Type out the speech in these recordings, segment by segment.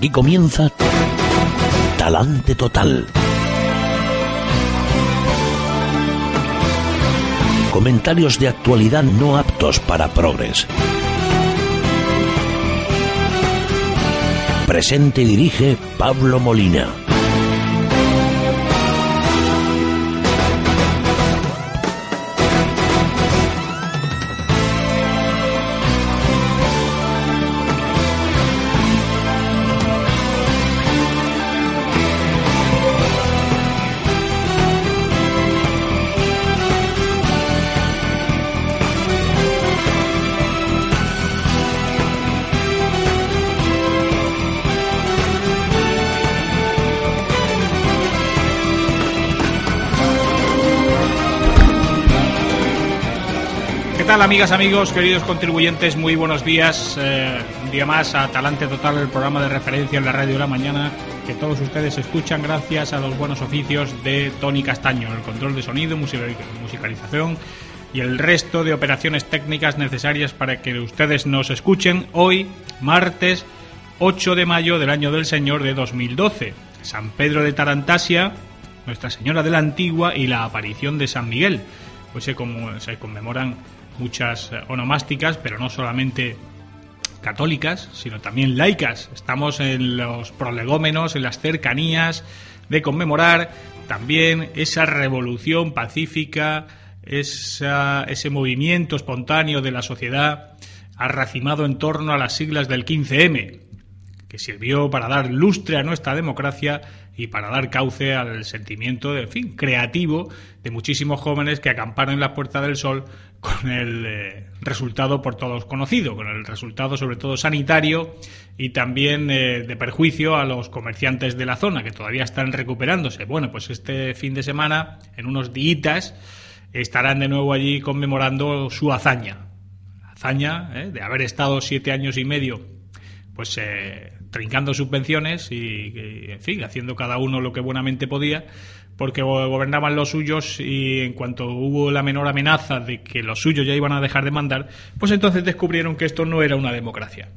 Aquí comienza Talante Total. Comentarios de actualidad no aptos para progres. Presente y dirige Pablo Molina. Tal, amigas, amigos, queridos contribuyentes? Muy buenos días. Eh, un día más a Talante Total, el programa de referencia en la radio de la mañana que todos ustedes escuchan gracias a los buenos oficios de Tony Castaño, el control de sonido, musicalización y el resto de operaciones técnicas necesarias para que ustedes nos escuchen hoy, martes 8 de mayo del año del Señor de 2012. San Pedro de Tarantasia, Nuestra Señora de la Antigua y la aparición de San Miguel. Pues se, se conmemoran muchas eh, onomásticas, pero no solamente católicas, sino también laicas. Estamos en los prolegómenos, en las cercanías de conmemorar también esa revolución pacífica, ese movimiento espontáneo de la sociedad arracimado en torno a las siglas del 15M, que sirvió para dar lustre a nuestra democracia y para dar cauce al sentimiento, en fin, creativo de muchísimos jóvenes que acamparon en la Puerta del Sol con el eh, resultado por todos conocido, con el resultado sobre todo sanitario y también eh, de perjuicio a los comerciantes de la zona que todavía están recuperándose. Bueno, pues este fin de semana, en unos días, estarán de nuevo allí conmemorando su hazaña. Hazaña eh, de haber estado siete años y medio, pues trincando subvenciones y, en fin, haciendo cada uno lo que buenamente podía porque gobernaban los suyos y en cuanto hubo la menor amenaza de que los suyos ya iban a dejar de mandar, pues entonces descubrieron que esto no era una democracia.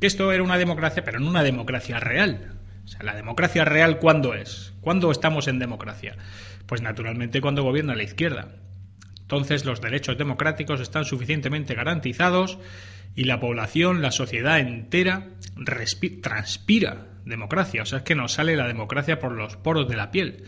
Que esto era una democracia, pero no una democracia real. O sea, la democracia real, ¿cuándo es? ¿Cuándo estamos en democracia? Pues naturalmente cuando gobierna la izquierda. Entonces los derechos democráticos están suficientemente garantizados y la población, la sociedad entera, transpira democracia. O sea, es que nos sale la democracia por los poros de la piel.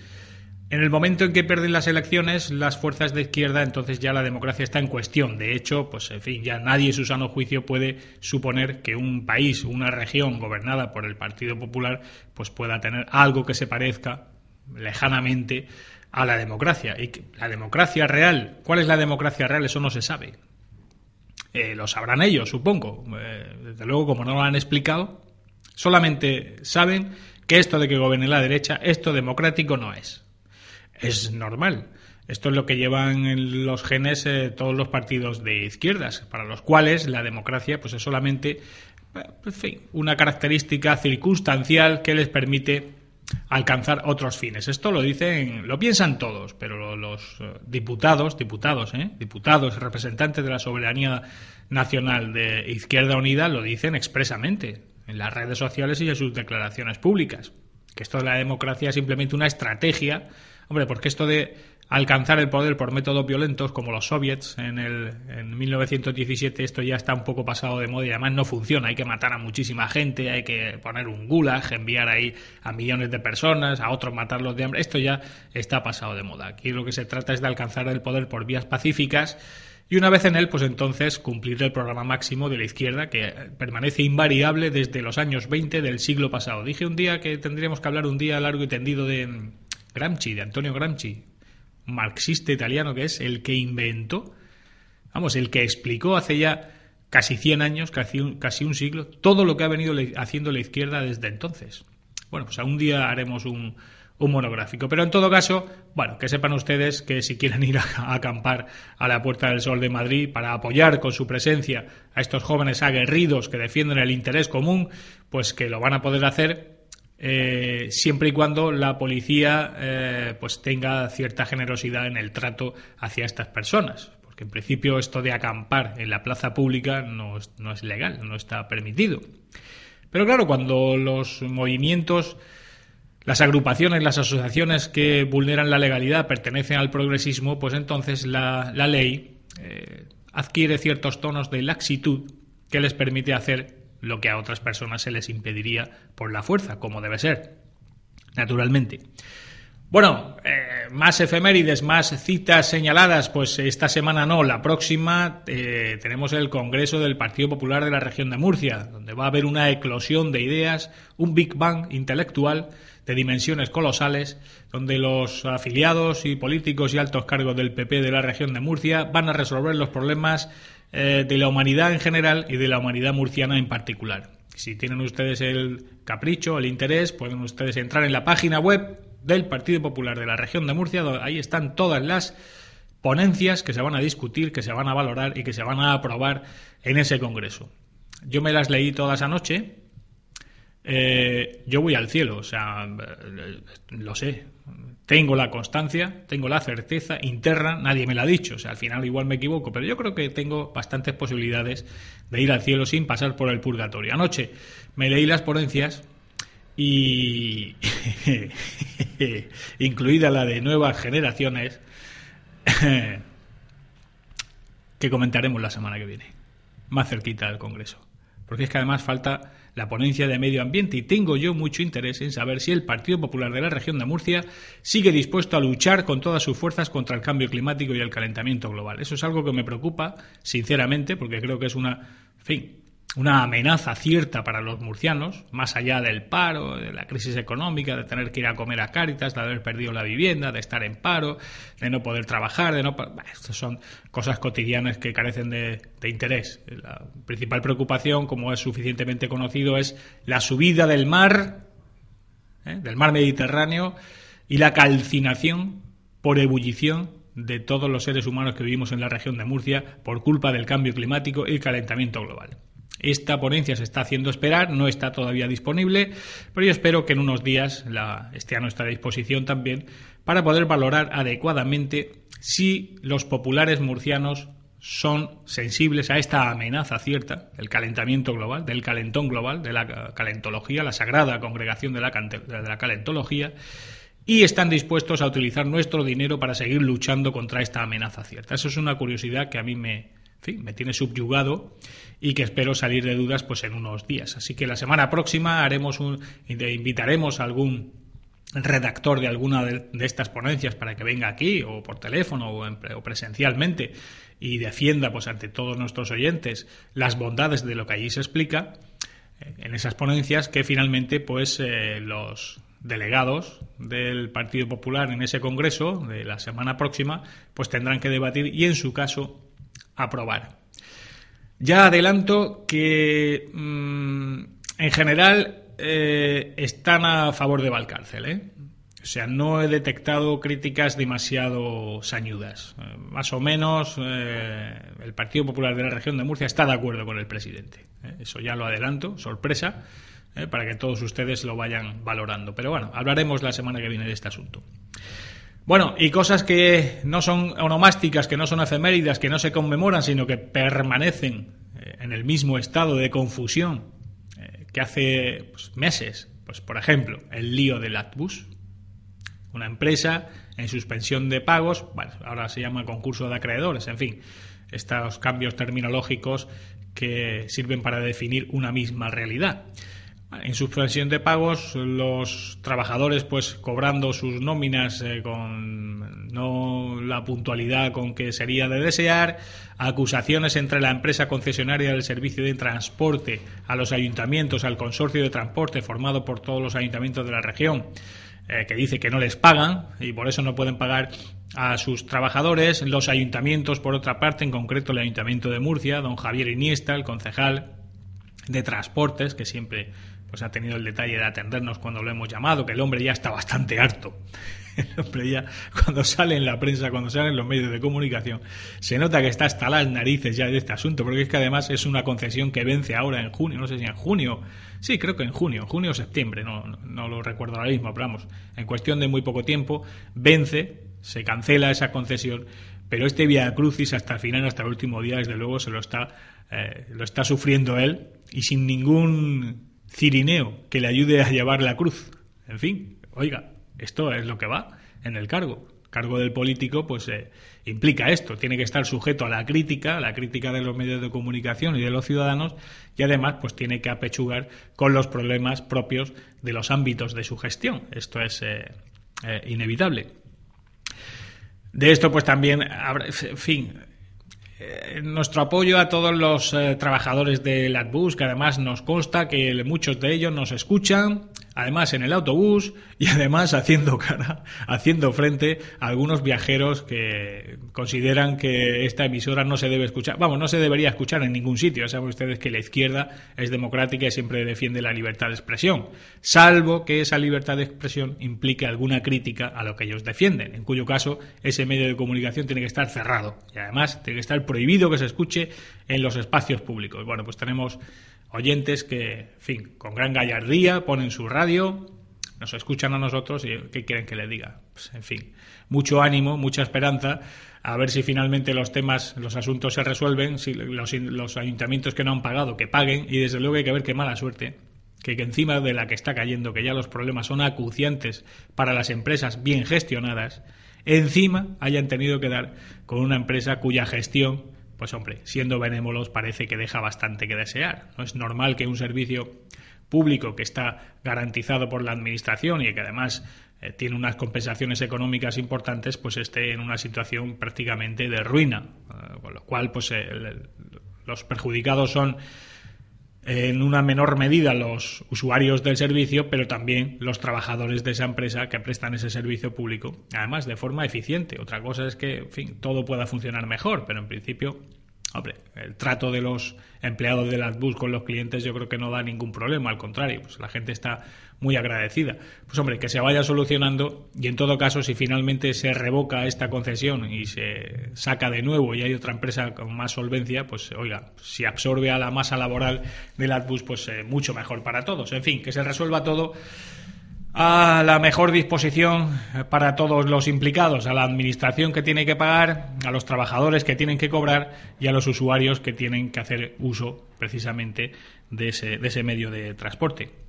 En el momento en que pierden las elecciones, las fuerzas de izquierda, entonces ya la democracia está en cuestión. De hecho, pues en fin, ya nadie en su sano juicio puede suponer que un país, una región gobernada por el Partido Popular, pues pueda tener algo que se parezca lejanamente a la democracia. Y la democracia real, ¿cuál es la democracia real? Eso no se sabe. Eh, lo sabrán ellos, supongo. Eh, desde luego, como no lo han explicado, solamente saben que esto de que gobierne la derecha, esto democrático no es es normal. Esto es lo que llevan en los genes eh, todos los partidos de izquierdas, para los cuales la democracia pues, es solamente una característica circunstancial que les permite alcanzar otros fines. Esto lo dicen, lo piensan todos, pero los eh, diputados, diputados, diputados, representantes de la soberanía nacional de Izquierda Unida lo dicen expresamente en las redes sociales y en sus declaraciones públicas. Que esto de la democracia es simplemente una estrategia Hombre, porque esto de alcanzar el poder por métodos violentos como los soviets en, el, en 1917 esto ya está un poco pasado de moda y además no funciona. Hay que matar a muchísima gente hay que poner un gulag enviar ahí a millones de personas a otros matarlos de hambre. Esto ya está pasado de moda. Aquí lo que se trata es de alcanzar el poder por vías pacíficas y una vez en él, pues entonces cumplir el programa máximo de la izquierda que permanece invariable desde los años 20 del siglo pasado. Dije un día que tendríamos que hablar un día largo y tendido de, Gramsci, de Antonio Gramsci, marxista italiano que es el que inventó, vamos, el que explicó hace ya casi 100 años, casi un, casi un siglo, todo lo que ha venido haciendo la izquierda desde entonces. Bueno, pues a un día haremos un, un monográfico. Pero en todo caso, bueno, que sepan ustedes que si quieren ir a, acampar a la Puerta del Sol de Madrid para apoyar con su presencia a estos jóvenes aguerridos que defienden el interés común, pues que lo van a poder hacer eh, siempre y cuando la policía eh, pues tenga cierta generosidad en el trato hacia estas personas. Porque en principio esto de acampar en la plaza pública no no es legal, no está permitido. Pero claro, cuando los movimientos las agrupaciones, las asociaciones que vulneran la legalidad pertenecen al progresismo, pues entonces la, ley eh, adquiere ciertos tonos de laxitud que les permite hacer lo que a otras personas se les impediría por la fuerza, como debe ser, naturalmente. Bueno, eh, más efemérides, más citas señaladas, pues esta semana no, la próxima eh, tenemos el Congreso del Partido Popular de la región de Murcia, donde va a haber una eclosión de ideas, un Big Bang intelectual de dimensiones colosales, donde los afiliados y políticos y altos cargos del PP de la región de Murcia van a resolver los problemas eh, de la humanidad en general y de la humanidad murciana en particular. Si tienen ustedes el capricho, el interés, pueden ustedes entrar en la página web del Partido Popular de la región de Murcia, ahí están todas las ponencias que se van a discutir, que se van a valorar y que se van a aprobar en ese Congreso. Yo me las leí todas anoche eh, yo voy al cielo, o sea, eh, lo sé, tengo la constancia, tengo la certeza interna, nadie me la ha dicho, o sea, al final igual me equivoco, pero yo creo que tengo bastantes posibilidades de ir al cielo sin pasar por el purgatorio. Anoche me leí las ponencias y incluida la de nuevas generaciones que comentaremos la semana que viene, más cerquita del Congreso. Porque es que además falta la ponencia de medio ambiente y tengo yo mucho interés en saber si el Partido Popular de la región de Murcia sigue dispuesto a luchar con todas sus fuerzas contra el cambio climático y el calentamiento global. Eso es algo que me preocupa, sinceramente, porque creo que es una, fin, una amenaza cierta para los murcianos, más allá del paro, de la crisis económica, de tener que ir a comer a Cáritas, de haber perdido la vivienda, de estar en paro, de no poder trabajar, de no... estas son cosas cotidianas que carecen de, interés. La principal preocupación, como es suficientemente conocido, es la subida del mar, ¿eh? del mar Mediterráneo, y la calcinación por ebullición de todos los seres humanos que vivimos en la región de Murcia por culpa del cambio climático y el calentamiento global. Esta ponencia se está haciendo esperar, no está todavía disponible, pero yo espero que en unos días la, esté a nuestra disposición también para poder valorar adecuadamente si los populares murcianos son sensibles a esta amenaza cierta del calentamiento global, del calentón global, de la calentología, la sagrada congregación de la, de la calentología, y están dispuestos a utilizar nuestro dinero para seguir luchando contra esta amenaza cierta. Eso es una curiosidad que a mí me, me tiene subyugado y que espero salir de dudas pues en unos días. Así que la semana próxima haremos un, invitaremos a algún redactor de alguna de, estas ponencias para que venga aquí o por teléfono o, presencialmente y defienda pues ante todos nuestros oyentes las bondades de lo que allí se explica eh, en esas ponencias que finalmente pues eh, los delegados del Partido Popular en ese congreso de la semana próxima pues tendrán que debatir y en su caso aprobar. Ya adelanto que mm, en general eh, están a favor de Valcárcel. ¿eh? O sea, no he detectado críticas demasiado sañudas. Eh, más o menos el Partido Popular de la región de Murcia está de acuerdo con el presidente. Eso ya lo adelanto, sorpresa, para que todos ustedes lo vayan valorando. Pero bueno, hablaremos la semana que viene de este asunto. Bueno, y cosas que no son onomásticas, que no son efeméridas, que no se conmemoran, sino que permanecen eh, en el mismo estado de confusión eh, que hace pues, meses. Pues, por ejemplo, el lío del Atbus, una empresa en suspensión de pagos, ahora se llama concurso de acreedores, en fin, estos cambios terminológicos que sirven para definir una misma realidad. En suspensión de pagos, los trabajadores pues cobrando sus nóminas eh, con no la puntualidad con que sería de desear, acusaciones entre la empresa concesionaria del servicio de transporte a los ayuntamientos, al consorcio de transporte formado por todos los ayuntamientos de la región, eh, que dice que no les pagan y por eso no pueden pagar a sus trabajadores. Los ayuntamientos, por otra parte, en concreto el Ayuntamiento de Murcia, don Javier Iniesta, el concejal de Transportes, que siempre pues, ha tenido el detalle de atendernos cuando lo hemos llamado, que el hombre ya está bastante harto. El hombre ya, cuando sale en la prensa, cuando sale en los medios de comunicación, se nota que está hasta las narices ya de este asunto, porque es que además es una concesión que vence ahora en junio, no sé si en junio, sí, creo que en junio, junio o septiembre, no, no lo recuerdo ahora mismo, pero vamos, en cuestión de muy poco tiempo, vence se cancela esa concesión, pero este Via Crucis hasta el final, hasta el último día, desde luego se lo está, eh, lo está sufriendo él y sin ningún cirineo que le ayude a llevar la cruz. En fin, oiga, esto es lo que va en el cargo. cargo del político, pues eh, implica esto. Tiene que estar sujeto a la crítica, a la crítica de los medios de comunicación y de los ciudadanos, y además, pues tiene que apechugar con los problemas propios de los ámbitos de su gestión. Esto es eh, inevitable. De esto, pues también, en fin, eh, nuestro apoyo a todos los eh, trabajadores de AdBus, que además nos consta que muchos de ellos nos escuchan además en el autobús y además haciendo cara, haciendo frente a algunos viajeros que consideran que esta emisora no se debe escuchar, vamos, no se debería escuchar en ningún sitio. Saben ustedes que la izquierda es democrática y siempre defiende la libertad de expresión, salvo que esa libertad de expresión implique alguna crítica a lo que ellos defienden, en cuyo caso ese medio de comunicación tiene que estar cerrado y además tiene que estar prohibido que se escuche en los espacios públicos. Bueno, pues tenemos oyentes que, en fin, con gran gallardía ponen su radio, nos escuchan a nosotros y ¿qué quieren que les diga? Pues, en fin, mucho ánimo, mucha esperanza, a ver si finalmente los temas, los asuntos se resuelven, si los, los ayuntamientos que no han pagado, que paguen, y desde luego hay que ver qué mala suerte que, que, encima de la que está cayendo, que ya los problemas son acuciantes para las empresas bien gestionadas, encima hayan tenido que dar con una empresa cuya gestión pues hombre, siendo benévolos parece que deja bastante que desear. No es normal que un servicio público que está garantizado por la administración y que además eh, tiene unas compensaciones económicas importantes, pues esté en una situación prácticamente de ruina, eh, con lo cual pues los perjudicados son en una menor medida los usuarios del servicio, pero también los trabajadores de esa empresa que prestan ese servicio público, además de forma eficiente. Otra cosa es que, en fin, todo pueda funcionar mejor, pero en principio Hombre, el trato de los empleados de las bus con los clientes yo creo que no da ningún problema, al contrario, pues la gente está muy agradecida. Pues hombre, que se vaya solucionando y en todo caso si finalmente se revoca esta concesión y se saca de nuevo y hay otra empresa con más solvencia, pues oiga, si absorbe a la masa laboral de las bus, pues eh, mucho mejor para todos. En fin, que se resuelva todo a la mejor disposición para todos los implicados, a la administración que tiene que pagar, a los trabajadores que tienen que cobrar y a los usuarios que tienen que hacer uso precisamente de ese, de ese medio de transporte.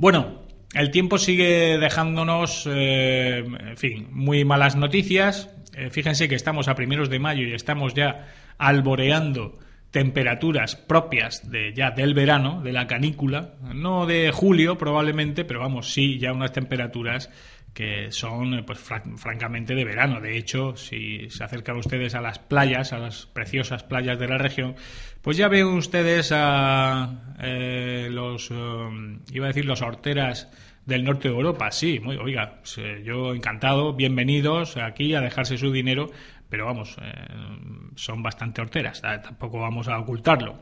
Bueno, el tiempo sigue dejándonos, eh, en fin, muy malas noticias. Eh, fíjense que estamos a primeros de mayo y estamos ya alboreando temperaturas propias de ya del verano, de la canícula, no de julio probablemente, pero vamos, sí, ya unas temperaturas que son pues francamente de verano. De hecho, si se acercan ustedes a las playas, a las preciosas playas de la región, pues ya ven ustedes a eh, los, um, iba a decir, los horteras del norte de Europa. Sí, muy, oiga, pues, yo encantado, bienvenidos aquí a dejarse su dinero pero vamos, eh, son bastante horteras, tampoco vamos a ocultarlo.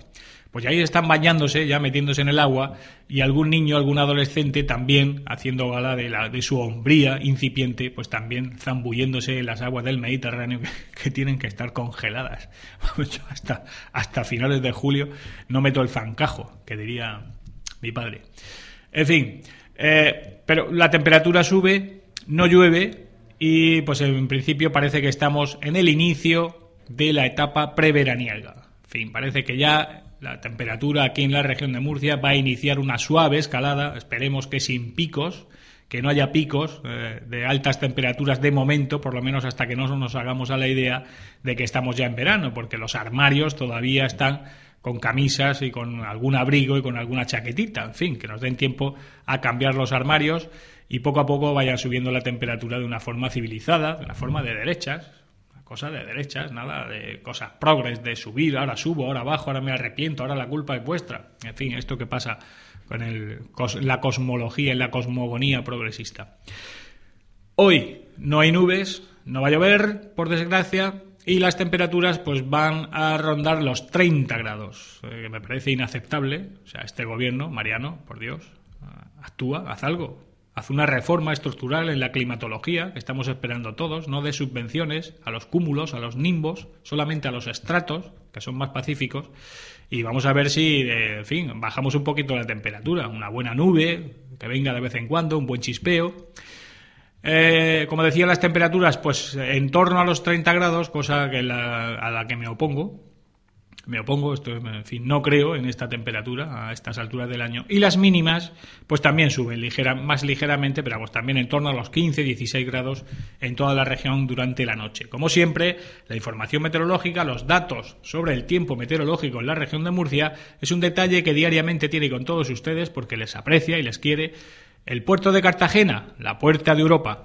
Pues ahí están bañándose, ya metiéndose en el agua, y algún niño, algún adolescente también, haciendo gala de, la, de su hombría incipiente, pues también zambulléndose en las aguas del Mediterráneo que, tienen que estar congeladas. hasta, hasta finales de julio no meto el zancajo, que diría mi padre. En fin, eh, pero la temperatura sube, no llueve, y pues en principio parece que estamos en el inicio de la etapa preveraniega. En fin, parece que ya la temperatura aquí en la región de Murcia va a iniciar una suave escalada, esperemos que sin picos, que no haya picos eh, de altas temperaturas de momento, por lo menos hasta que no nos hagamos a la idea de que estamos ya en verano, porque los armarios todavía están con camisas y con algún abrigo y con alguna chaquetita, en fin, que nos den tiempo a cambiar los armarios y poco a poco vayan subiendo la temperatura de una forma civilizada, de una forma de derechas, cosa de derechas, nada de cosas progres, de subir, ahora subo, ahora bajo, ahora me arrepiento, ahora la culpa es vuestra. En fin, esto que pasa con el, la cosmología y la cosmogonía progresista. Hoy no hay nubes, no va a llover, por desgracia, y las temperaturas pues van a rondar los 30 grados, eh, que me parece inaceptable. O sea, este gobierno, Mariano, por Dios, actúa, haz algo. Haz una reforma estructural en la climatología, que estamos esperando todos, no de subvenciones a los cúmulos, a los nimbos, solamente a los estratos, que son más pacíficos, y vamos a ver si, eh, en fin, bajamos un poquito la temperatura, una buena nube, que venga de vez en cuando, un buen chispeo. Eh, como decía, las temperaturas, pues en torno a los 30 grados, cosa que a la que me opongo, me opongo, esto, en fin, no creo en esta temperatura a estas alturas del año. Y las mínimas, pues también suben ligera, más ligeramente, pero también en torno a los 15, 16 grados en toda la región durante la noche. Como siempre, la información meteorológica, los datos sobre el tiempo meteorológico en la región de Murcia, es un detalle que diariamente tiene con todos ustedes porque les aprecia y les quiere el puerto de Cartagena, la puerta de Europa.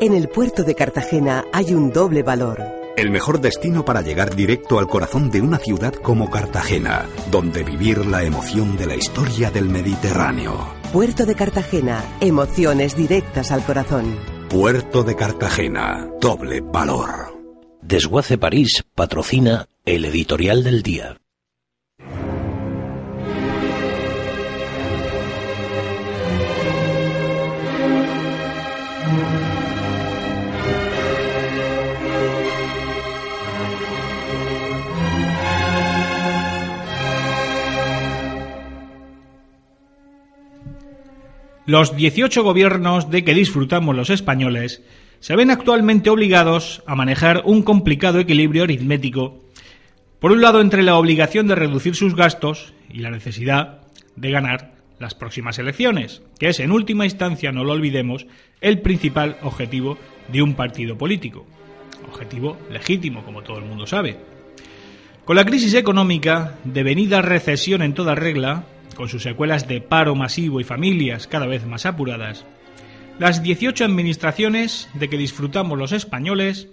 En el puerto de Cartagena hay un doble valor el mejor destino para llegar directo al corazón de una ciudad como Cartagena, donde vivir la emoción de la historia del Mediterráneo. Puerto de Cartagena, emociones directas al corazón. Puerto de Cartagena, doble valor. Desguace París patrocina el editorial del día. Los 18 gobiernos de que disfrutamos los españoles se ven actualmente obligados a manejar un complicado equilibrio aritmético, por un lado entre la obligación de reducir sus gastos y la necesidad de ganar las próximas elecciones, que es en última instancia, no lo olvidemos, el principal objetivo de un partido político. Objetivo legítimo, como todo el mundo sabe. Con la crisis económica, devenida recesión en toda regla, con sus secuelas de paro masivo y familias cada vez más apuradas, las 18 administraciones de que disfrutamos los españoles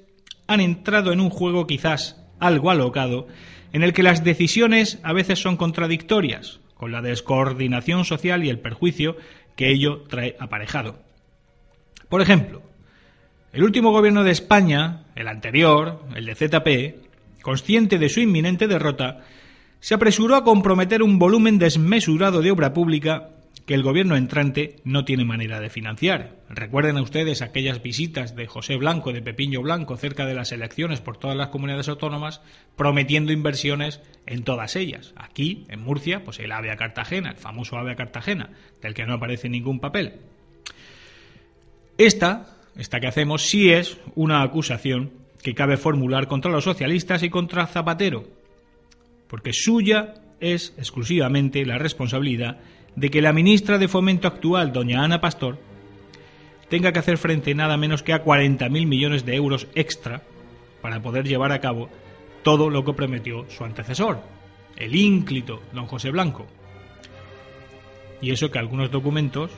han entrado en un juego quizás algo alocado, en el que las decisiones a veces son contradictorias, con la descoordinación social y el perjuicio que ello trae aparejado. Por ejemplo, el último gobierno de España, el anterior, el de ZP, consciente de su inminente derrota, se apresuró a comprometer un volumen desmesurado de obra pública que el gobierno entrante no tiene manera de financiar. Recuerden a ustedes aquellas visitas de José Blanco, de Pepiño Blanco, cerca de las elecciones por todas las comunidades autónomas, prometiendo inversiones en todas ellas. Aquí, en Murcia, pues el AVE a Cartagena, el famoso AVE a Cartagena, del que no aparece ningún papel. Esta, esta que hacemos, sí es una acusación que cabe formular contra los socialistas y contra Zapatero, porque suya es exclusivamente la responsabilidad de que la ministra de Fomento actual, doña Ana Pastor, tenga que hacer frente nada menos que a 40.000 millones de euros extra para poder llevar a cabo todo lo que prometió su antecesor, el ínclito don José Blanco. Y eso que algunos documentos,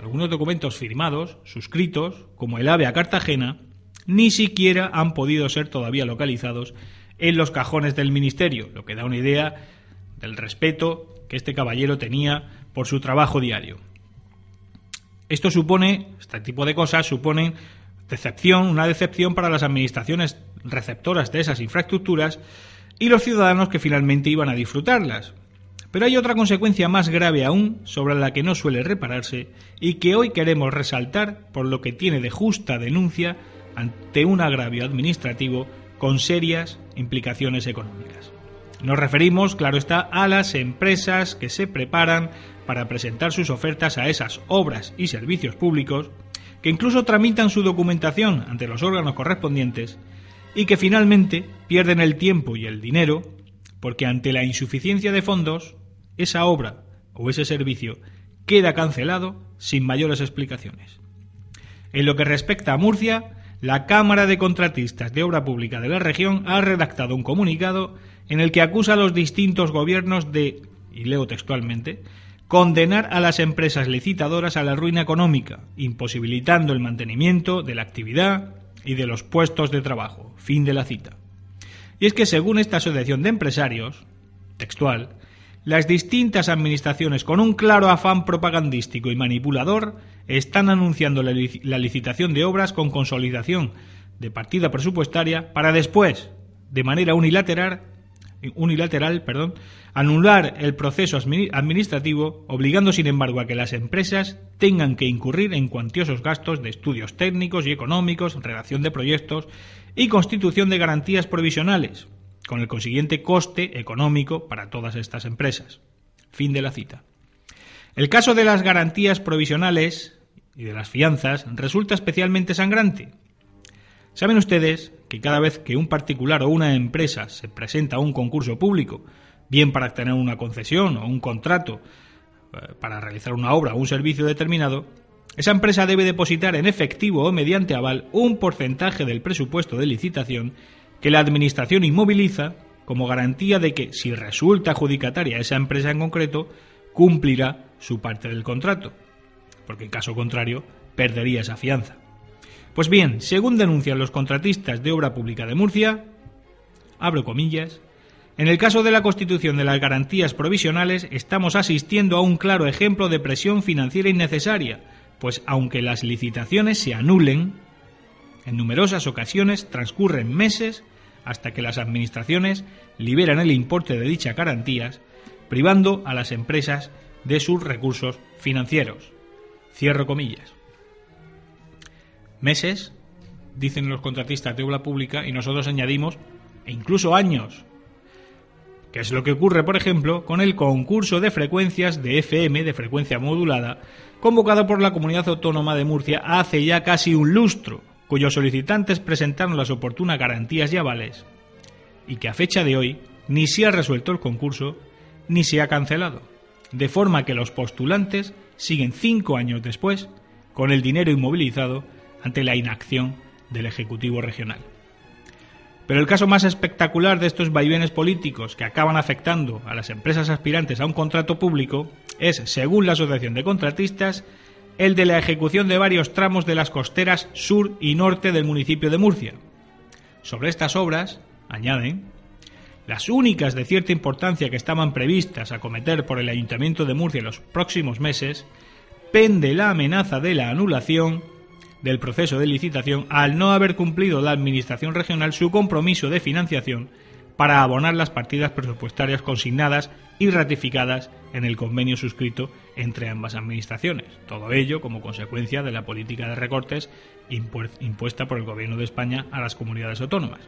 algunos documentos firmados, suscritos, como el AVE a Cartagena, ni siquiera han podido ser todavía localizados en los cajones del ministerio, lo que da una idea del respeto que este caballero tenía por su trabajo diario. Esto supone, este tipo de cosas suponen decepción, una decepción para las administraciones receptoras de esas infraestructuras y los ciudadanos que finalmente iban a disfrutarlas. Pero hay otra consecuencia más grave aún sobre la que no suele repararse y que hoy queremos resaltar por lo que tiene de justa denuncia ante un agravio administrativo con serias implicaciones económicas. Nos referimos, claro está, a las empresas que se preparan para presentar sus ofertas a esas obras y servicios públicos, que incluso tramitan su documentación ante los órganos correspondientes y que finalmente pierden el tiempo y el dinero porque ante la insuficiencia de fondos, esa obra o ese servicio queda cancelado sin mayores explicaciones. En lo que respecta a Murcia, la Cámara de Contratistas de Obra Pública de la región ha redactado un comunicado en el que acusa a los distintos gobiernos de, y leo textualmente, condenar a las empresas licitadoras a la ruina económica, imposibilitando el mantenimiento de la actividad y de los puestos de trabajo. Fin de la cita. Y es que según esta asociación de empresarios, textual, las distintas administraciones, con un claro afán propagandístico y manipulador, están anunciando la, licitación de obras con consolidación de partida presupuestaria para después, de manera unilateral, anular el proceso administrativo, obligando sin embargo a que las empresas tengan que incurrir en cuantiosos gastos de estudios técnicos y económicos, redacción de proyectos y constitución de garantías provisionales, con el consiguiente coste económico para todas estas empresas. Fin de la cita. El caso de las garantías provisionales y de las fianzas resulta especialmente sangrante. Saben ustedes que cada vez que un particular o una empresa se presenta a un concurso público, bien para obtener una concesión o un contrato eh, para realizar una obra o un servicio determinado, esa empresa debe depositar en efectivo o mediante aval un porcentaje del presupuesto de licitación que la Administración inmoviliza como garantía de que, si resulta adjudicataria esa empresa en concreto, cumplirá su parte del contrato, porque en caso contrario perdería esa fianza. Pues bien, según denuncian los contratistas de obra pública de Murcia, abro comillas, en el caso de la constitución de las garantías provisionales estamos asistiendo a un claro ejemplo de presión financiera innecesaria, pues aunque las licitaciones se anulen, en numerosas ocasiones transcurren meses hasta que las administraciones liberan el importe de dichas garantías, privando a las empresas de sus recursos financieros. Cierro comillas. Meses, dicen los contratistas de obra pública, y nosotros añadimos, e incluso años. Que es lo que ocurre, por ejemplo, con el concurso de frecuencias de FM, de frecuencia modulada, convocado por la Comunidad Autónoma de Murcia hace ya casi un lustro, cuyos solicitantes presentaron las oportunas garantías y avales, y que a fecha de hoy ni se ha resuelto el concurso ni se ha cancelado, de forma que los postulantes siguen cinco años después con el dinero inmovilizado ante la inacción del Ejecutivo Regional. Pero el caso más espectacular de estos vaivenes políticos que acaban afectando a las empresas aspirantes a un contrato público es, según la Asociación de Contratistas, el de la ejecución de varios tramos de las costeras sur y norte del municipio de Murcia. Sobre estas obras, añaden, las únicas de cierta importancia que estaban previstas a cometer por el Ayuntamiento de Murcia en los próximos meses, pende la amenaza de la anulación del proceso de licitación al no haber cumplido la Administración regional su compromiso de financiación para abonar las partidas presupuestarias consignadas y ratificadas en el convenio suscrito entre ambas administraciones. Todo ello como consecuencia de la política de recortes impuesta por el Gobierno de España a las comunidades autónomas.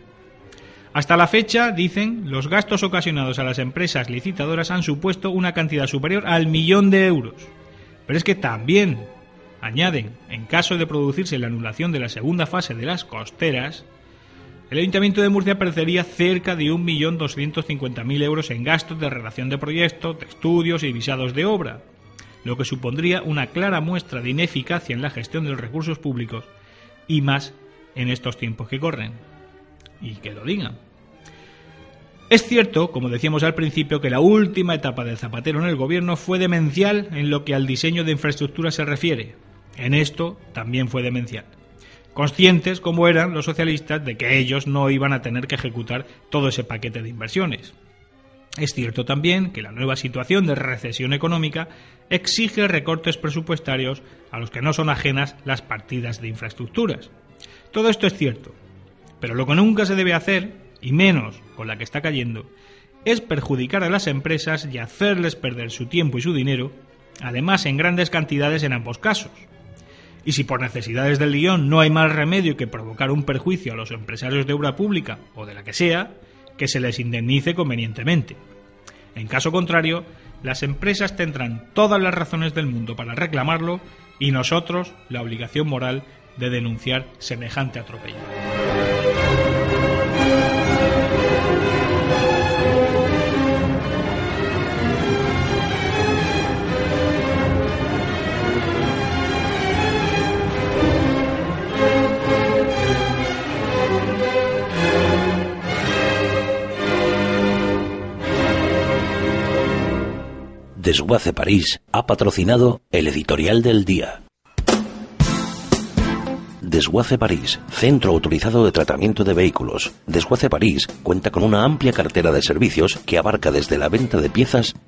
Hasta la fecha, dicen, los gastos ocasionados a las empresas licitadoras han supuesto una cantidad superior al millón de euros. Pero es que también, añaden, en caso de producirse la anulación de la segunda fase de las costeras, el Ayuntamiento de Murcia perdería cerca de 1.250.000 euros en gastos de redacción de proyectos, de estudios y visados de obra, lo que supondría una clara muestra de ineficacia en la gestión de los recursos públicos y más en estos tiempos que corren. Y que lo digan. Es cierto, como decíamos al principio, que la última etapa del Zapatero en el gobierno fue demencial en lo que al diseño de infraestructura se refiere. En esto también fue demencial conscientes como eran los socialistas de que ellos no iban a tener que ejecutar todo ese paquete de inversiones. Es cierto también que la nueva situación de recesión económica exige recortes presupuestarios a los que no son ajenas las partidas de infraestructuras. Todo esto es cierto, pero lo que nunca se debe hacer, y menos con la que está cayendo, es perjudicar a las empresas y hacerles perder su tiempo y su dinero, además en grandes cantidades en ambos casos. Y si por necesidades del guion no hay más remedio que provocar un perjuicio a los empresarios de obra pública o de la que sea, que se les indemnice convenientemente. En caso contrario, las empresas tendrán todas las razones del mundo para reclamarlo y nosotros la obligación moral de denunciar semejante atropello. Desguace París ha patrocinado el editorial del día. Desguace París, centro autorizado de tratamiento de vehículos. Desguace París cuenta con una amplia cartera de servicios que abarca desde la venta de piezas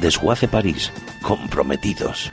Desguace París, comprometidos.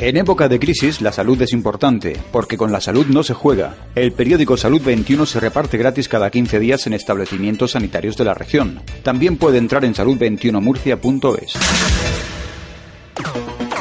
En época de crisis, la salud es importante, porque con la salud no se juega. El periódico Salud 21 se reparte gratis cada 15 días en establecimientos sanitarios de la región. También puede entrar en salud21murcia.es.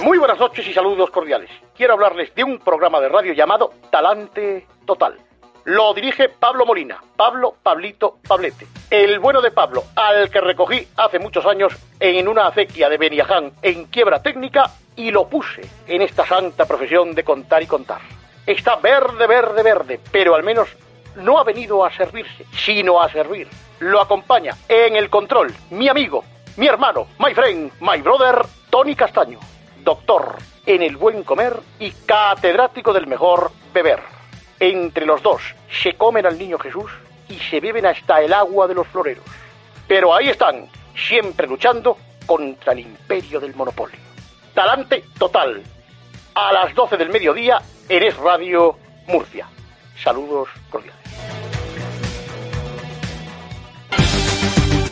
Muy buenas noches y saludos cordiales. Quiero hablarles de un programa de radio llamado Talante Total. Lo dirige Pablo Molina, Pablo Pablito Pablete. El bueno de Pablo, al que recogí hace muchos años en una acequia de Beniaján en quiebra técnica y lo puse en esta santa profesión de contar y contar. Está verde, verde, verde, pero al menos no ha venido a servirse, sino a servir. Lo acompaña en el control mi amigo, mi hermano, my friend, my brother, Tony Castaño, doctor en el buen comer y catedrático del mejor beber. Entre los dos se comen al niño Jesús y se beben hasta el agua de los floreros. Pero ahí están, siempre luchando contra el imperio del monopolio. Talante total. A las 12 del mediodía en Es Radio Murcia. Saludos cordiales.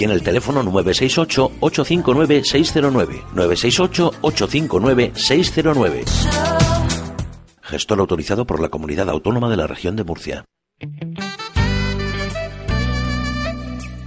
y en el teléfono 968-859-609. 968-859-609. Gestor autorizado por la Comunidad Autónoma de la Región de Murcia.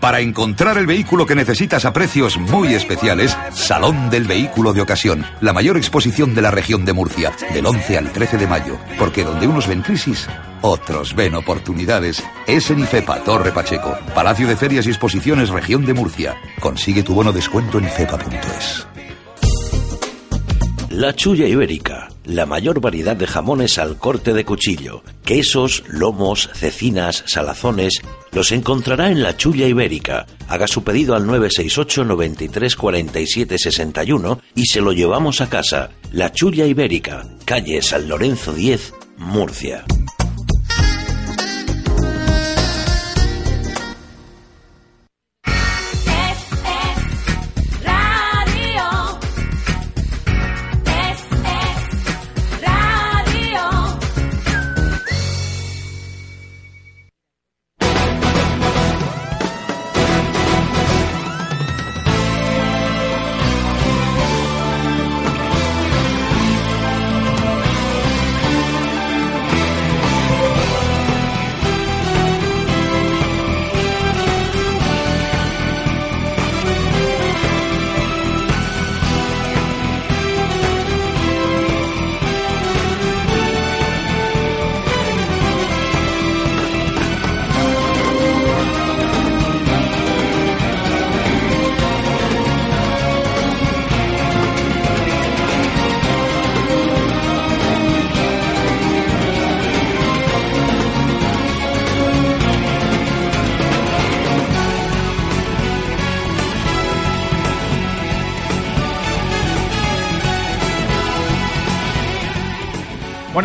Para encontrar el vehículo que necesitas a precios muy especiales, Salón del Vehículo de Ocasión, la mayor exposición de la región de Murcia, del 11 al 13 de mayo, porque donde unos ven crisis, otros ven oportunidades. Es en IFEPA, Torre Pacheco, Palacio de Ferias y Exposiciones, región de Murcia. Consigue tu bono descuento en ifepa.es. La Chulla Ibérica, la mayor variedad de jamones al corte de cuchillo, quesos, lomos, cecinas, salazones, los encontrará en La Chulla Ibérica. Haga su pedido al 968 93 47 61 y se lo llevamos a casa. La Chulla Ibérica, calle San Lorenzo 10, Murcia.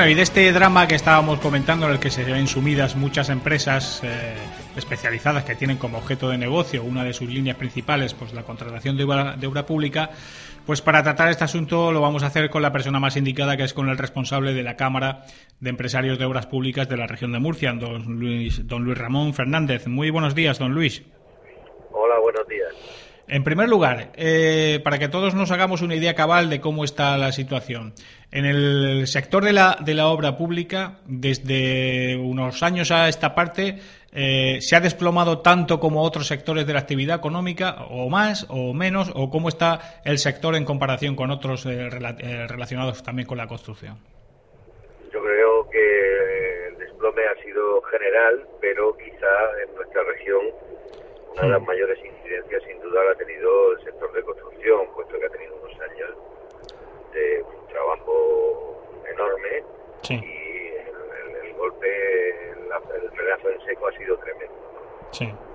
Bueno, y de este drama que estábamos comentando, en el que se ven sumidas muchas empresas eh, especializadas que tienen como objeto de negocio una de sus líneas principales, pues la contratación de obra, de obra pública, pues para tratar este asunto lo vamos a hacer con la persona más indicada, que es con el responsable de la Cámara de Empresarios de Obras Públicas de la región de Murcia, don Luis, don Luis Ramón Fernández. Muy buenos días, don Luis. Hola, buenos días. En primer lugar, eh, para que todos nos hagamos una idea cabal de cómo está la situación. En el sector de la, de la obra pública, desde unos años a esta parte, eh, ¿se ha desplomado tanto como otros sectores de la actividad económica, o más, o menos, o cómo está el sector en comparación con otros eh, eh, relacionados también con la construcción? Yo creo que el desplome ha sido general, pero quizá en nuestra región una de las mayores incidencias sin duda la ha tenido el sector de construcción, puesto que ha tenido unos años de un trabajo enorme Sí. y el, el- el golpe, la- el frenazo en seco ha sido tremendo. Sí.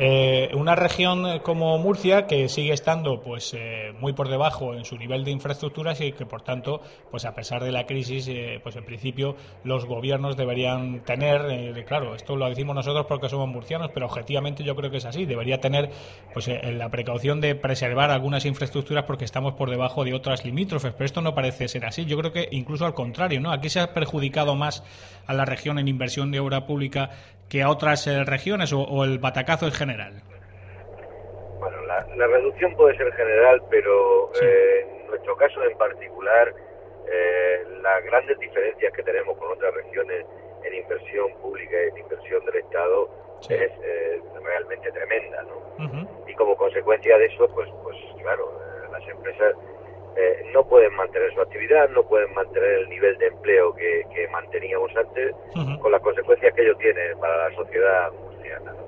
Eh, una región eh, como Murcia que sigue estando pues eh, muy por debajo en su nivel de infraestructuras y que por tanto pues a pesar de la crisis eh, pues en principio los gobiernos deberían tener eh, claro esto lo decimos nosotros porque somos murcianos pero objetivamente yo creo que es así debería tener pues la precaución de preservar algunas infraestructuras porque estamos por debajo de otras limítrofes pero esto no parece ser así yo creo que incluso al contrario no aquí se ha perjudicado más a la región en inversión de obra pública que a otras regiones o, o el batacazo en general. Bueno, la, la reducción puede ser general, pero eh, en nuestro caso en particular, eh, las grandes diferencias que tenemos con otras regiones en inversión pública y en inversión del Estado es eh, realmente tremenda, ¿no? Y como consecuencia de eso, pues, pues claro, eh, las empresas eh, no pueden mantener su actividad, no pueden mantener el nivel de empleo que, que manteníamos antes, con las consecuencias que ello tiene para la sociedad murciana. ¿no?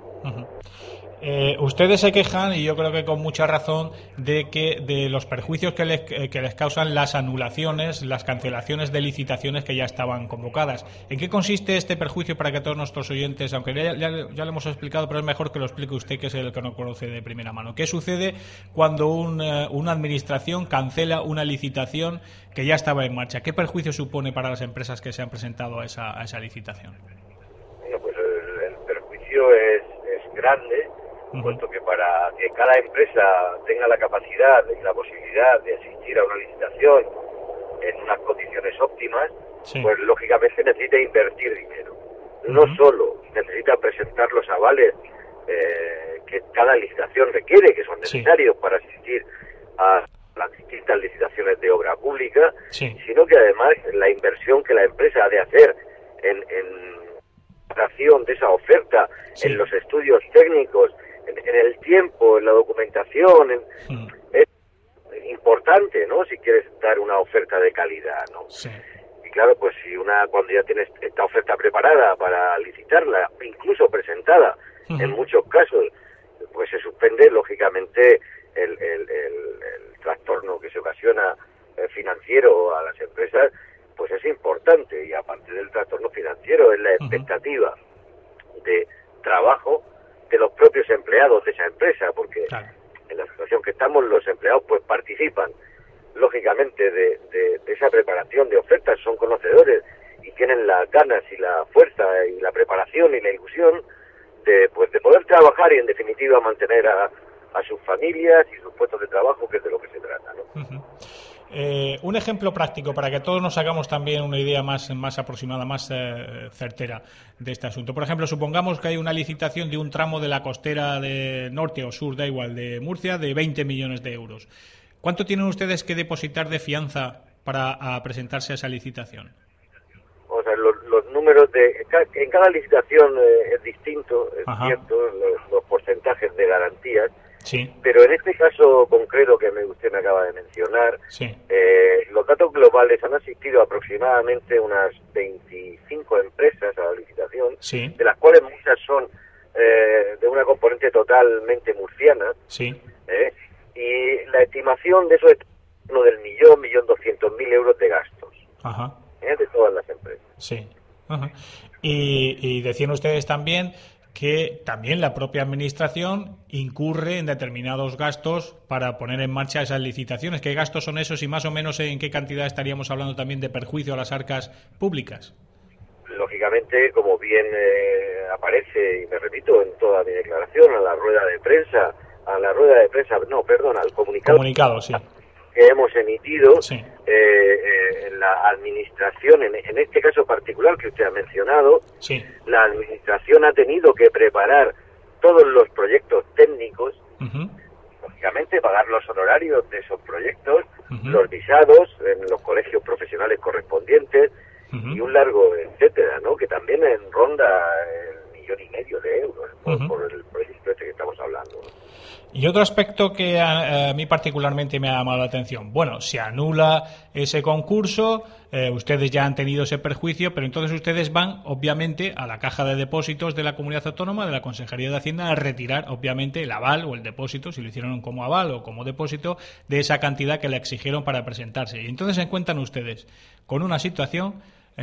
Eh, ustedes se quejan, y yo creo que con mucha razón, de que de los perjuicios que les, eh, que les causan las anulaciones, las cancelaciones de licitaciones que ya estaban convocadas. ¿En qué consiste este perjuicio para que todos nuestros oyentes, aunque ya, ya- ya lo hemos explicado, pero es mejor que lo explique usted, que es el que no conoce de primera mano? ¿Qué sucede cuando un, eh, una administración cancela una licitación que ya estaba en marcha? ¿Qué perjuicio supone para las empresas que se han presentado a esa, a esa licitación? Bueno, pues el, el perjuicio es, grande, puesto que para que cada empresa tenga la capacidad y la posibilidad de asistir a una licitación en unas condiciones óptimas, pues lógicamente necesita invertir dinero. No solo necesita presentar los avales eh, que cada licitación requiere, que son necesarios para asistir a las distintas licitaciones de obra pública, sino que además la inversión que la empresa ha de hacer en, en de esa oferta, en los estudios técnicos, en, en el tiempo, en la documentación, en- es importante, ¿no? Si quieres dar una oferta de calidad, ¿no? Y claro, pues si una, cuando ya tienes esta oferta preparada para licitarla, incluso presentada, en muchos casos, pues se suspende, lógicamente, el, el, el- el trastorno que se ocasiona eh, financiero a las empresas, pues es importante. Y aparte del trastorno financiero, es la expectativa de trabajo de los propios empleados de esa empresa, porque en la situación que estamos, los empleados pues participan lógicamente de, de- de esa preparación de ofertas, son conocedores y tienen las ganas y la fuerza y la preparación y la ilusión de, pues, de poder trabajar y en definitiva mantener a, a sus familias y sus puestos de trabajo, que es de lo que se trata. ¿no? Eh, un ejemplo práctico para que todos nos hagamos también una idea más, más aproximada, más eh, certera de este asunto. Por ejemplo, supongamos que hay una licitación de un tramo de la costera de norte o sur, da igual, de Murcia, de 20 millones de euros. ¿Cuánto tienen ustedes que depositar de fianza para a presentarse a esa licitación? O sea, los, los números de... en ca- En cada licitación eh, es distinto, es Ajá. cierto, los, los porcentajes de garantías, Sí, pero en este caso concreto que me, usted me acaba de mencionar, sí. Eh, los datos globales han asistido aproximadamente unas 25 empresas a la licitación, Sí. de las cuales muchas son eh, de una componente totalmente murciana, Sí. ¿eh? y la estimación de eso es uno del millón, millón doscientos mil euros de gastos Ajá. ¿eh? de todas las empresas. Sí. Ajá. Y, y decían ustedes también que también la propia administración incurre en determinados gastos para poner en marcha esas licitaciones. ¿Qué gastos son esos y más o menos en qué cantidad estaríamos hablando también de perjuicio a las arcas públicas? Lógicamente, como bien eh, aparece, y me repito en toda mi declaración, a la rueda de prensa, a la rueda de prensa, no, perdón, al comunicado, Comunicado, sí. Que hemos emitido, Sí. eh, eh, en la administración, en, en este caso particular que usted ha mencionado, Sí. la administración ha tenido que preparar todos los proyectos técnicos, Ujú. lógicamente pagar los honorarios de esos proyectos, los visados en los colegios profesionales correspondientes y un largo etcétera, ¿no? Que también en ronda el millón y medio de euros por, por el proyecto este que estamos hablando. Y otro aspecto que a, a mí particularmente me ha llamado la atención. Bueno, se anula ese concurso, eh, ustedes ya han tenido ese perjuicio, pero entonces ustedes van, obviamente, a la caja de depósitos de la comunidad autónoma, de la Consejería de Hacienda, a retirar, obviamente, el aval o el depósito, si lo hicieron como aval o como depósito, de esa cantidad que le exigieron para presentarse. Y entonces se encuentran ustedes con una situación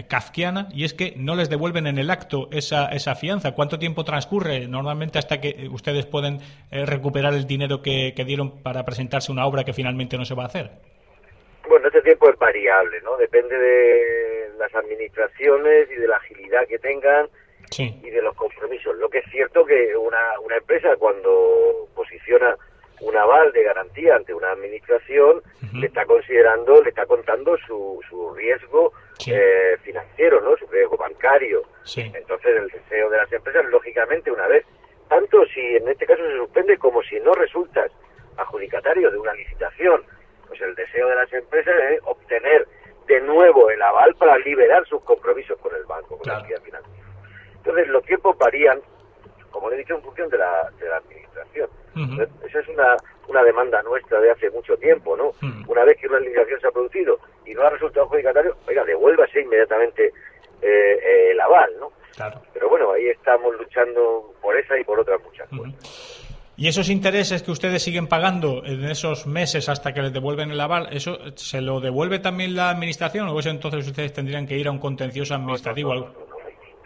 kafkiana y es que no les devuelven en el acto esa, esa fianza. ¿Cuánto tiempo transcurre normalmente hasta que eh, ustedes pueden eh, recuperar el dinero que, que dieron para presentarse una obra que finalmente no se va a hacer? Bueno, este tiempo es variable, ¿no? Depende de las administraciones y de la agilidad que tengan Sí. y de los compromisos. Lo que es cierto que una, una empresa cuando posiciona un aval de garantía ante una administración le está considerando, le está contando su, su riesgo eh, financiero, ¿no? Su riesgo bancario. Sí. Entonces el deseo de las empresas, lógicamente, una vez, tanto si en este caso se suspende como si no resultas adjudicatario de una licitación, pues el deseo de las empresas es obtener de nuevo el aval para liberar sus compromisos con el banco, con la entidad financiera. Entonces los tiempos varían, como le he dicho, en función de la, de la administración. Esa es una, una demanda nuestra de hace mucho tiempo, ¿no? Una vez que una licitación se ha producido y no ha resultado adjudicatario, oiga, devuélvase inmediatamente eh, eh, el aval, ¿no? Claro. Pero bueno, ahí estamos luchando por esa y por otras muchas cosas. ¿Y esos intereses que ustedes siguen pagando en esos meses hasta que les devuelven el aval, eso se lo devuelve también la administración o eso entonces ustedes tendrían que ir a un contencioso administrativo? algo?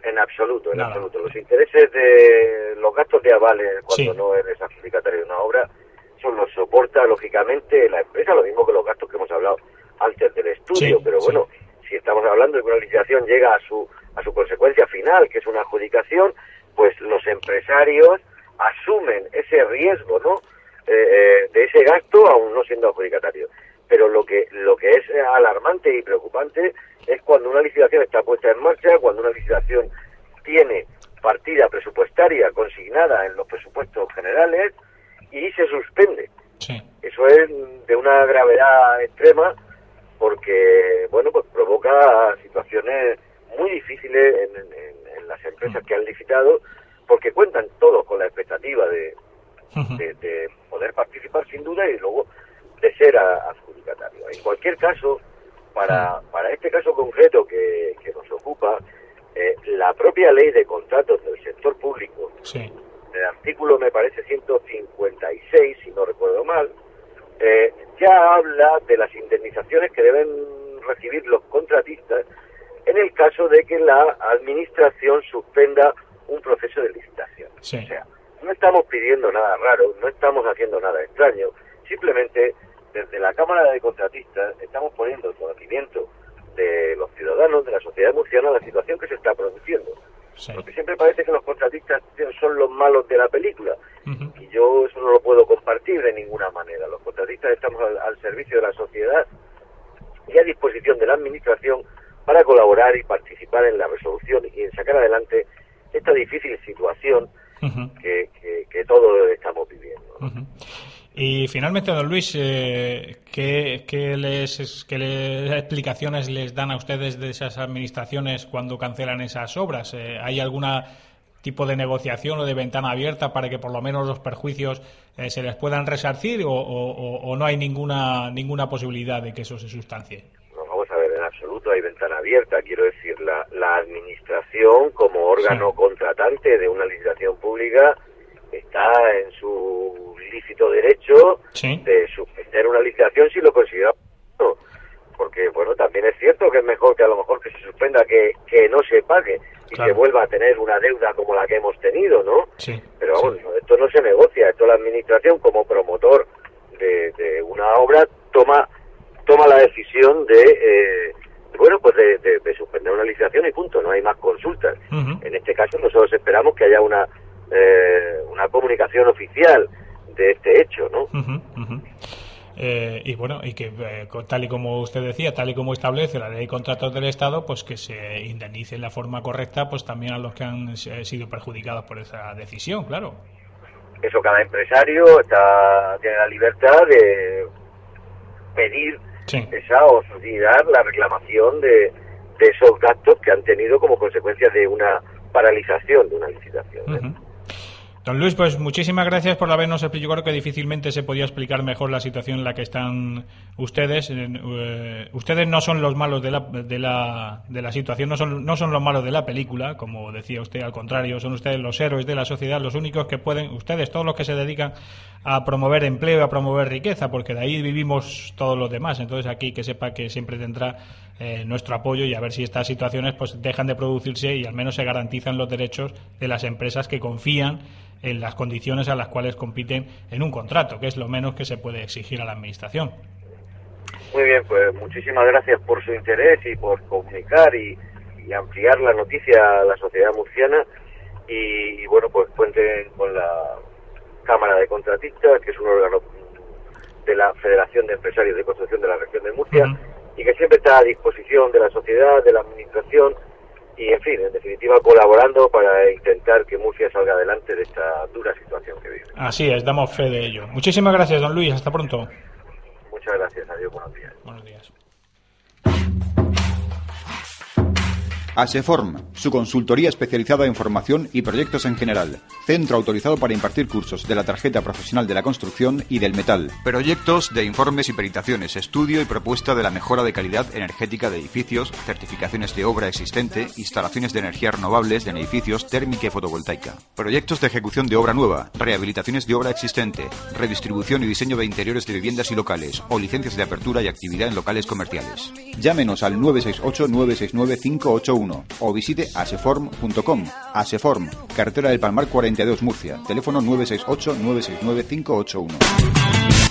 En absoluto, en Nada. absoluto. Los intereses de los gastos de avales cuando Sí. no eres adjudicatario de una obra, eso los soporta lógicamente la empresa, lo mismo que los gastos que hemos hablado antes del estudio. Sí, pero sí. bueno, si estamos hablando de que una licitación llega a su, a su consecuencia final, que es una adjudicación, pues los empresarios asumen ese riesgo, ¿no? Eh, eh, de ese gasto aún no siendo adjudicatario. Pero lo que lo que es alarmante y preocupante es cuando una licitación está puesta en marcha, cuando una licitación tiene partida presupuestaria consignada en los presupuestos generales y se suspende. Eso es de una gravedad extrema porque, bueno, pues provoca situaciones muy difíciles en, en- en las empresas que han licitado porque cuentan todos con la expectativa de, de, de poder participar sin duda y luego de ser adjudicatario. En cualquier caso, para, para este caso concreto que, que nos ocupa, eh, la propia ley de contratos del sector público, Sí. el artículo me parece 156, si no recuerdo mal, eh, ya habla de las indemnizaciones que deben recibir los contratistas en el caso de que la administración suspenda un proceso de licitación. Sí. O sea, no estamos pidiendo nada raro, no estamos haciendo nada extraño, simplemente desde la Cámara de Contratistas estamos poniendo el conocimiento de los ciudadanos, de la sociedad murciana, la situación que se está produciendo. Porque siempre parece que los contratistas son los malos de la película. Y yo eso no lo puedo compartir de ninguna manera. Los contratistas estamos al, al servicio de la sociedad y a disposición de la Administración para colaborar y participar en la resolución y en sacar adelante esta difícil situación que, que- que todos estamos viviendo. Y finalmente, don Luis, eh, ¿qué, qué les, qué les- explicaciones les dan a ustedes de esas administraciones cuando cancelan esas obras? Eh, ¿Hay algún tipo de negociación o de ventana abierta para que por lo menos los perjuicios eh, se les puedan resarcir o, o- no hay ninguna, ninguna posibilidad de que eso se sustancie? No, vamos a ver, en absoluto hay ventana abierta. Quiero decir, la, la Administración como órgano contratante de una licitación pública está en su lícito derecho de suspender una licitación si lo considera oportuno. porque bueno también es cierto que es mejor que a lo mejor que se suspenda que, que no se pague y Claro. se vuelva a tener una deuda como la que hemos tenido, ¿no? Sí. Pero vamos, esto no se negocia, esto la administración como promotor de, de una obra toma toma la decisión de eh, bueno pues de, de- de suspender una licitación y punto, no hay más consultas. En este caso nosotros esperamos que haya una eh, una comunicación oficial de este hecho, ¿no? Eh, y bueno, y que eh, tal y como usted decía, tal y como establece la ley de contratos del Estado, pues que se indemnice en la forma correcta, pues también a los que han eh, sido perjudicados por esa decisión, claro. Eso cada empresario está tiene la libertad de pedir Sí. esa o solicitar la reclamación de, de esos gastos que han tenido como consecuencia de una paralización de una licitación. Don Luis, pues muchísimas gracias por habernos explicado. Yo creo que difícilmente se podía explicar mejor la situación en la que están ustedes. En- eh, ustedes no son los malos de la, de la, de la situación, no son, no son los malos de la película, como decía usted, al contrario, son ustedes los héroes de la sociedad, los únicos que pueden, ustedes, todos los que se dedican a promover empleo y a promover riqueza, porque de ahí vivimos todos los demás. Entonces aquí que sepa que siempre tendrá eh, nuestro apoyo y a ver si estas situaciones pues dejan de producirse y al menos se garantizan los derechos de las empresas que confían en las condiciones a las cuales compiten en un contrato, que es lo menos que se puede exigir a la administración. Muy bien, pues muchísimas gracias por su interés y por comunicar y, y ampliar la noticia a la sociedad murciana. Y, bueno, pues cuenten con la Cámara de Contratistas, que es un órgano de la Federación de Empresarios de Construcción de la región de Murcia, y que siempre está a disposición de la sociedad, de la administración y, en fin, en definitiva, colaborando para intentar que Murcia salga adelante de esta dura situación que vive. Así es, damos fe de ello. Muchísimas gracias, don Luis. Hasta pronto. Muchas gracias, adiós, buenos días. Buenos días. ASEFORM, su consultoría especializada en formación y proyectos en general. Centro autorizado para impartir cursos de la tarjeta profesional de la construcción y del metal. Proyectos de informes y peritaciones, estudio y propuesta de la mejora de calidad energética de edificios, certificaciones de obra existente, instalaciones de energías renovables en edificios, térmica y fotovoltaica. Proyectos de ejecución de obra nueva, rehabilitaciones de obra existente, redistribución y diseño de interiores de viviendas y locales, o licencias de apertura y actividad en locales comerciales. Llámenos al 968-969-581 o visite aseform.com. Aseform, carretera del Palmar 42 Murcia, teléfono 968-969-581.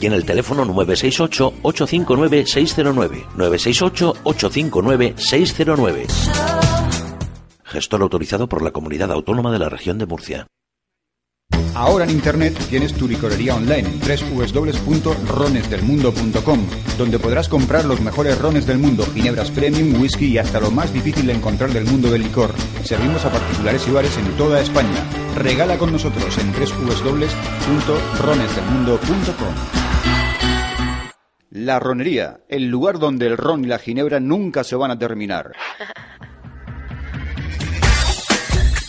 y en el teléfono 968-859-609. 968-859-609. Gestor autorizado por la Comunidad Autónoma de la Región de Murcia. Ahora en Internet tienes tu licorería online www.ronesdelmundo.com, donde podrás comprar los mejores rones del mundo, ginebras premium, whisky y hasta lo más difícil de encontrar del mundo del licor. Servimos a particulares y bares en toda España. Regala con nosotros en www.ronesdelmundo.com. La ronería, el lugar donde el ron y la ginebra nunca se van a terminar.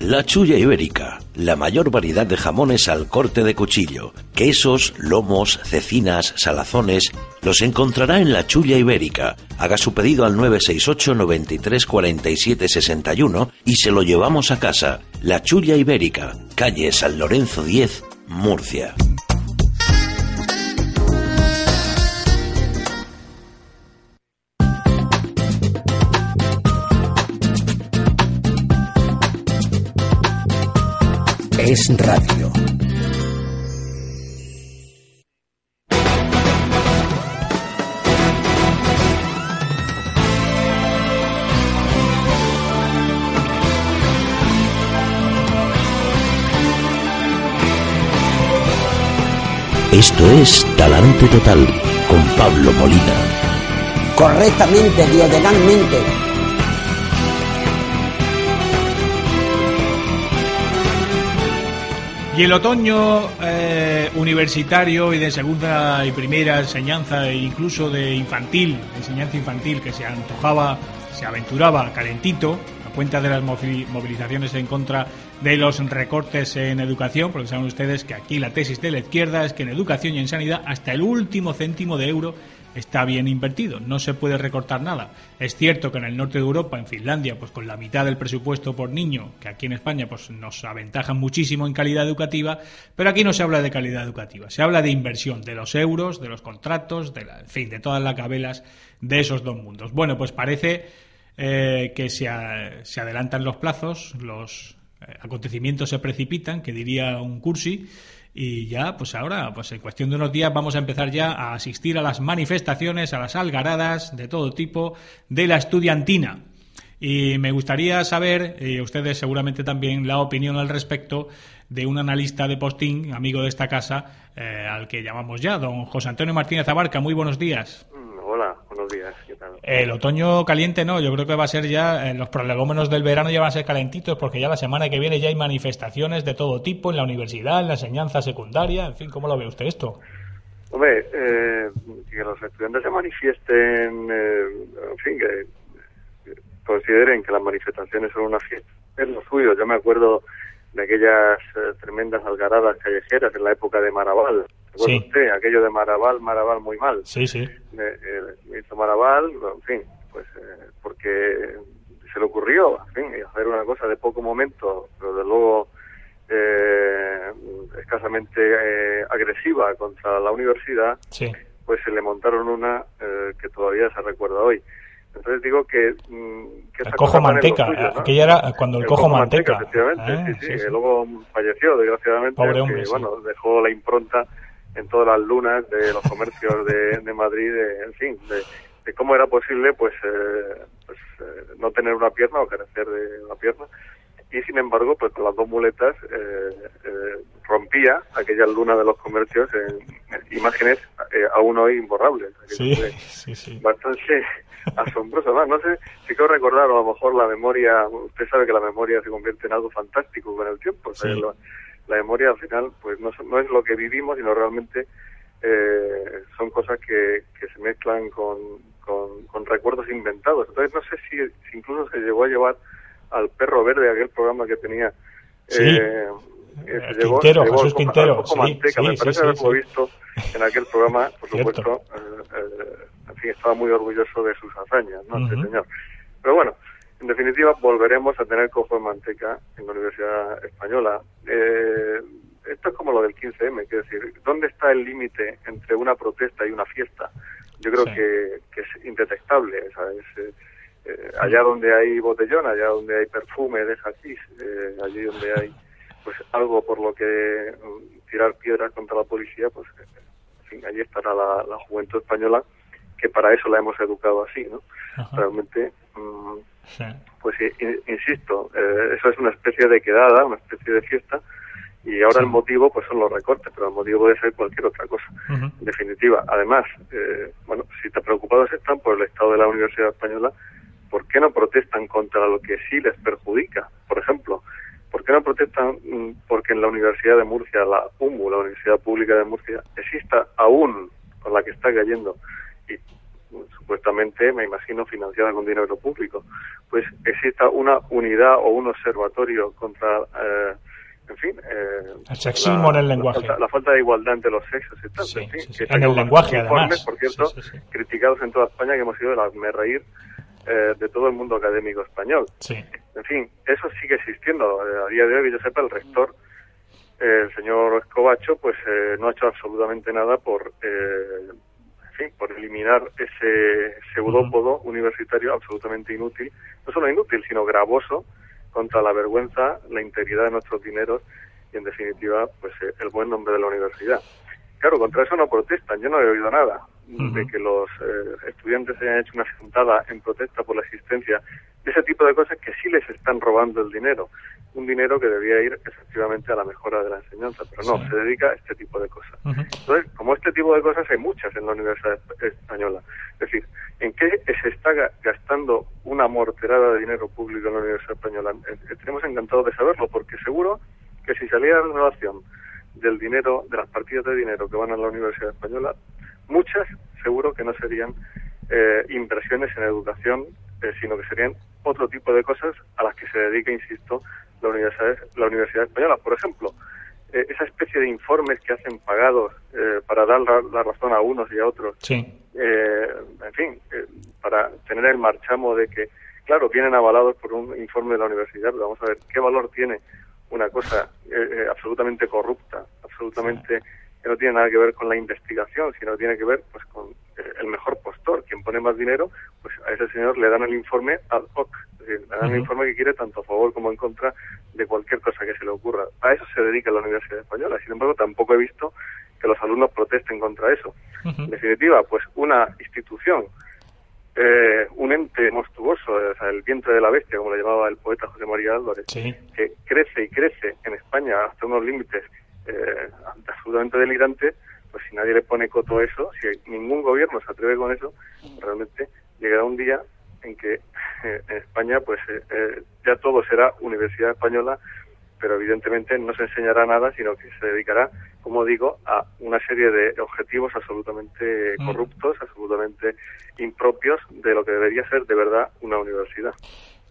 La Chulla Ibérica, la mayor variedad de jamones al corte de cuchillo, quesos, lomos, cecinas, salazones, los encontrará en La Chulla Ibérica. Haga su pedido al 968 93 47 61 y se lo llevamos a casa. La Chulla Ibérica, calle San Lorenzo 10, Murcia. Es radio. Esto es Talante Total con Pablo Molina. Correctamente, diagonalmente. Y el otoño eh, universitario y de segunda y primera enseñanza, e incluso de infantil, enseñanza infantil, que se antojaba, se aventuraba calentito, a cuenta de las movi- movilizaciones en contra de los recortes en educación, porque saben ustedes que aquí la tesis de la izquierda es que en educación y en sanidad hasta el último céntimo de euro está bien invertido, no se puede recortar nada. Es cierto que en el norte de Europa, en Finlandia, pues con la mitad del presupuesto por niño, que aquí en España pues nos aventajan muchísimo en calidad educativa, pero aquí no se habla de calidad educativa, se habla de inversión, de los euros, de los contratos, de la, en fin, de todas las cabelas de esos dos mundos. Bueno, pues parece eh, que se, se adelantan los plazos, los eh, acontecimientos se precipitan, que diría un cursi, y ya, pues ahora, pues en cuestión de unos días vamos a empezar ya a asistir a las manifestaciones, a las algaradas de todo tipo de la estudiantina. Y me gustaría saber, y ustedes seguramente también, la opinión al respecto de un analista de posting, amigo de esta casa, eh, al que llamamos ya, don José Antonio Martínez Abarca. Muy buenos días. Hola, buenos días, El otoño caliente no, yo creo que va a ser ya, eh, los prolegómenos del verano ya van a ser calentitos porque ya la semana que viene ya hay manifestaciones de todo tipo en la universidad, en la enseñanza secundaria, en fin, ¿cómo lo ve usted esto? Hombre, eh, que los estudiantes se manifiesten, eh, en fin, que que consideren que las manifestaciones son una fiesta, es lo suyo. Yo me acuerdo de aquellas eh, tremendas algaradas callejeras en la época de Maraval. ¿Recuerda Sí. usted? Aquello de Maraval, Maraval muy mal. Sí, sí. Me, eh, hizo Maraval, en fin, pues eh, porque se le ocurrió, en fin, hacer una cosa de poco momento, pero de luego eh, escasamente eh, agresiva contra la universidad, Sí. pues se le montaron una eh, que todavía se recuerda hoy. Entonces digo que... mm, que El cojo manteca, aquella era cuando el, cojo, manteca. efectivamente, Ah, sí, sí, sí, luego falleció, desgraciadamente, Pobre hombre, que, bueno, dejó la impronta en todas las lunas de los comercios de, de Madrid, de- en fin, de, de cómo era posible, pues, eh, pues eh, no tener una pierna o carecer de una pierna. Y sin embargo, pues con las dos muletas eh, eh, rompía aquella luna de los comercios en, en imágenes eh, aún hoy imborrables. Sí, sí, sí. Bastante asombroso. Además, no sé si quiero recordar, o a lo mejor la memoria, usted sabe que la memoria se convierte en algo fantástico con el tiempo. o sea, Sí. La, memoria al final pues no, no es lo que vivimos, sino realmente eh, son cosas que, que se mezclan con, con, con recuerdos inventados. Entonces no sé si, si incluso se llegó a llevar al perro verde, aquel programa que tenía. Sí. eh, Eh, se llevó- Quintero, se llevó Jesús Quintero, cojo sí, manteca, sí, me parece haberlo visto en aquel programa, por Cierto. supuesto, eh, eh, en fin, estaba muy orgulloso de sus hazañas, ¿no? Este señor. Pero bueno, en definitiva, volveremos a tener cojo de manteca en la Universidad Española. Eh, esto es como lo del 15M, quiero decir, ¿dónde está el límite entre una protesta y una fiesta? Yo creo Sí. que, que es indetectable, ¿sabes? Eh, eh, allá donde hay botellón, allá donde hay perfume de hachís, eh, allí donde hay pues algo por lo que mm, tirar piedras contra la policía, pues en fin, allí estará la, la juventud española, que para eso la hemos educado así, ¿no? Ajá. Realmente, mm, Sí. pues i- in- insisto, eh, eso es una especie de quedada, una especie de fiesta, Y ahora el motivo pues son los recortes, pero el motivo puede ser cualquier otra cosa. En definitiva, además, eh, bueno, si te preocupados están por el estado de la Universidad Española, ¿por qué no protestan contra lo que sí les perjudica? Por ejemplo, ¿por qué no protestan mm, porque en la Universidad de Murcia, la UMU, la Universidad Pública de Murcia, exista aún con la que está cayendo y supuestamente, me imagino, financiada con dinero público, pues exista una unidad o un observatorio contra, eh, en fin, eh, El sexismo en el lenguaje. La falta, la falta de igualdad entre los sexos y tal. Sí, en fin, sí, sí. En el lenguaje, además. por cierto, criticados en toda España, que hemos sido el me reír eh, de todo el mundo académico español. Sí. En fin, eso sigue existiendo. Eh, a día de hoy, que yo sepa, el rector, eh, el señor Escobacho, pues eh, no ha hecho absolutamente nada por, eh, fin, por eliminar ese pseudópodo universitario absolutamente inútil, no solo inútil, sino gravoso contra la vergüenza, la integridad de nuestros dineros y, en definitiva, pues eh, el buen nombre de la universidad. Claro, contra eso no protestan. Yo no he oído nada de que los eh, estudiantes hayan hecho una sentada en protesta por la existencia de ese tipo de cosas que sí les están robando el dinero. Un dinero que debía ir efectivamente a la mejora de la enseñanza, pero no, Sí. se dedica a este tipo de cosas. Entonces, como este tipo de cosas hay muchas en la Universidad Esp- Española. Es decir, ¿en qué se está ga- gastando una morterada de dinero público en la Universidad Española? Eh, Estaremos encantados de saberlo, porque seguro que si saliera la relación del dinero, de las partidas de dinero que van a la Universidad Española, muchas seguro que no serían eh, inversiones en educación, eh, sino que serían otro tipo de cosas a las que se dedica, insisto, la Universidad, la Universidad Española. Por ejemplo, eh, esa especie de informes que hacen pagados eh, para dar la, la razón a unos y a otros, Sí. eh, en fin, eh, para tener el marchamo de que, claro, vienen avalados por un informe de la universidad, pero vamos a ver qué valor tiene una cosa eh, absolutamente corrupta, absolutamente que no tiene nada que ver con la investigación, sino tiene que ver pues con el mejor postor, quien pone más dinero, pues a ese señor le dan el informe ad hoc, es decir, le dan el informe que quiere tanto a favor como en contra de cualquier cosa que se le ocurra. A eso se dedica la Universidad Española. Sin embargo, tampoco he visto que los alumnos protesten contra eso. En definitiva, pues una institución, eh, un ente monstruoso, o sea, el vientre de la bestia, como le llamaba el poeta José María Álvarez, que crece y crece en España hasta unos límites eh, absolutamente delirantes, pues si nadie le pone coto a eso, si ningún gobierno se atreve con eso, realmente llegará un día en que eh, en España pues eh, eh, ya todo será Universidad Española, pero evidentemente no se enseñará nada, sino que se dedicará, como digo, a una serie de objetivos absolutamente Mm. corruptos, absolutamente impropios de lo que debería ser de verdad una universidad.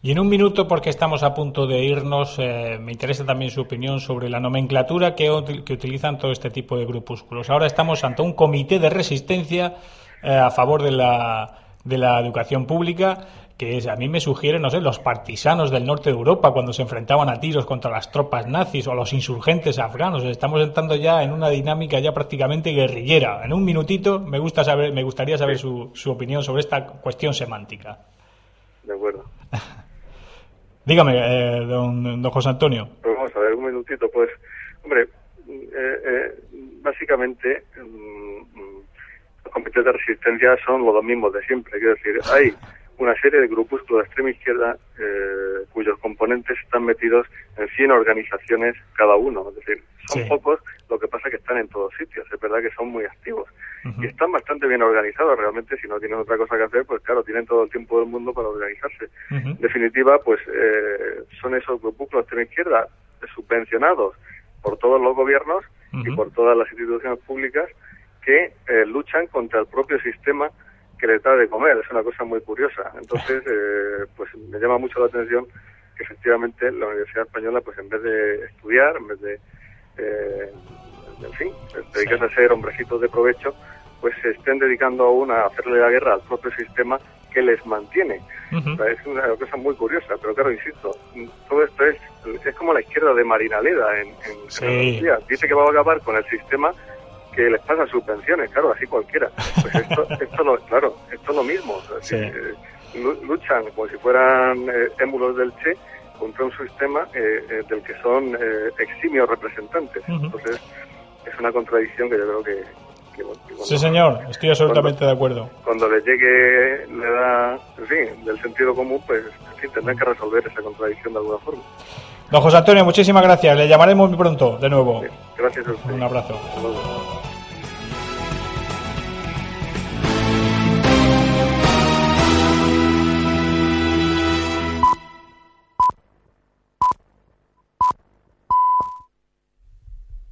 Y en un minuto, porque estamos a punto de irnos, eh, me interesa también su opinión sobre la nomenclatura que, que utilizan todo este tipo de grupúsculos. Ahora estamos ante un comité de resistencia eh, a favor de la, de la educación pública que es- a mí me sugiere, no sé, los partisanos del norte de Europa cuando se enfrentaban a tiros contra las tropas nazis o los insurgentes afganos. Estamos entrando ya en una dinámica ya prácticamente guerrillera. En un minutito me gusta saber, me gustaría saber su, su opinión sobre esta cuestión semántica. De acuerdo. Dígame, eh, don, don José Antonio. Pues vamos a ver, un minutito, pues, hombre, eh, eh, básicamente mm, los comités de resistencia son los mismos de siempre, quiero decir, hay una serie de grupúsculos de extrema izquierda eh, cuyos componentes están metidos en 100 organizaciones cada uno, es decir, son Sí. pocos, lo que pasa es que están en todos sitios, es verdad que son muy activos y están bastante bien organizados realmente, si no tienen otra cosa que hacer, pues claro, tienen todo el tiempo del mundo para organizarse. En definitiva, pues eh, son esos grupúsculos de extrema izquierda subvencionados por todos los gobiernos y por todas las instituciones públicas que eh, luchan contra el propio sistema que les da de comer. Es una cosa muy curiosa. Entonces, eh, pues me llama mucho la atención que efectivamente la Universidad Española, pues en vez de estudiar, en vez de, eh, en fin, dedicarse a ser hombrecitos de provecho, pues se estén dedicando aún a hacerle la guerra al propio sistema que les mantiene. Es una cosa muy curiosa, pero claro, insisto, todo esto es, es como la izquierda de Marinaleda en, en Sí. Dice que va a acabar con el sistema que les pasa subvenciones, claro, así cualquiera. Pues esto, esto lo, claro, esto es lo mismo. o sea, Sí. eh, lu- luchan como si fueran eh, émulos del Che contra un sistema eh, eh, del que son eh, eximios representantes. Entonces, es una contradicción que yo creo que, que, bueno, que Sí, cuando- señor, estoy absolutamente de acuerdo. cuando les llegue la edad, en fin, del sentido común, pues en fin, tendrán que resolver esa contradicción de alguna forma. Don José Antonio, muchísimas gracias. Le llamaremos muy pronto, de nuevo. Gracias a usted. Un abrazo. Hasta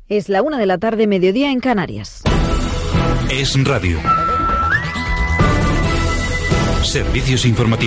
Es la una de la tarde, mediodía en Canarias. Es radio. Servicios informativos.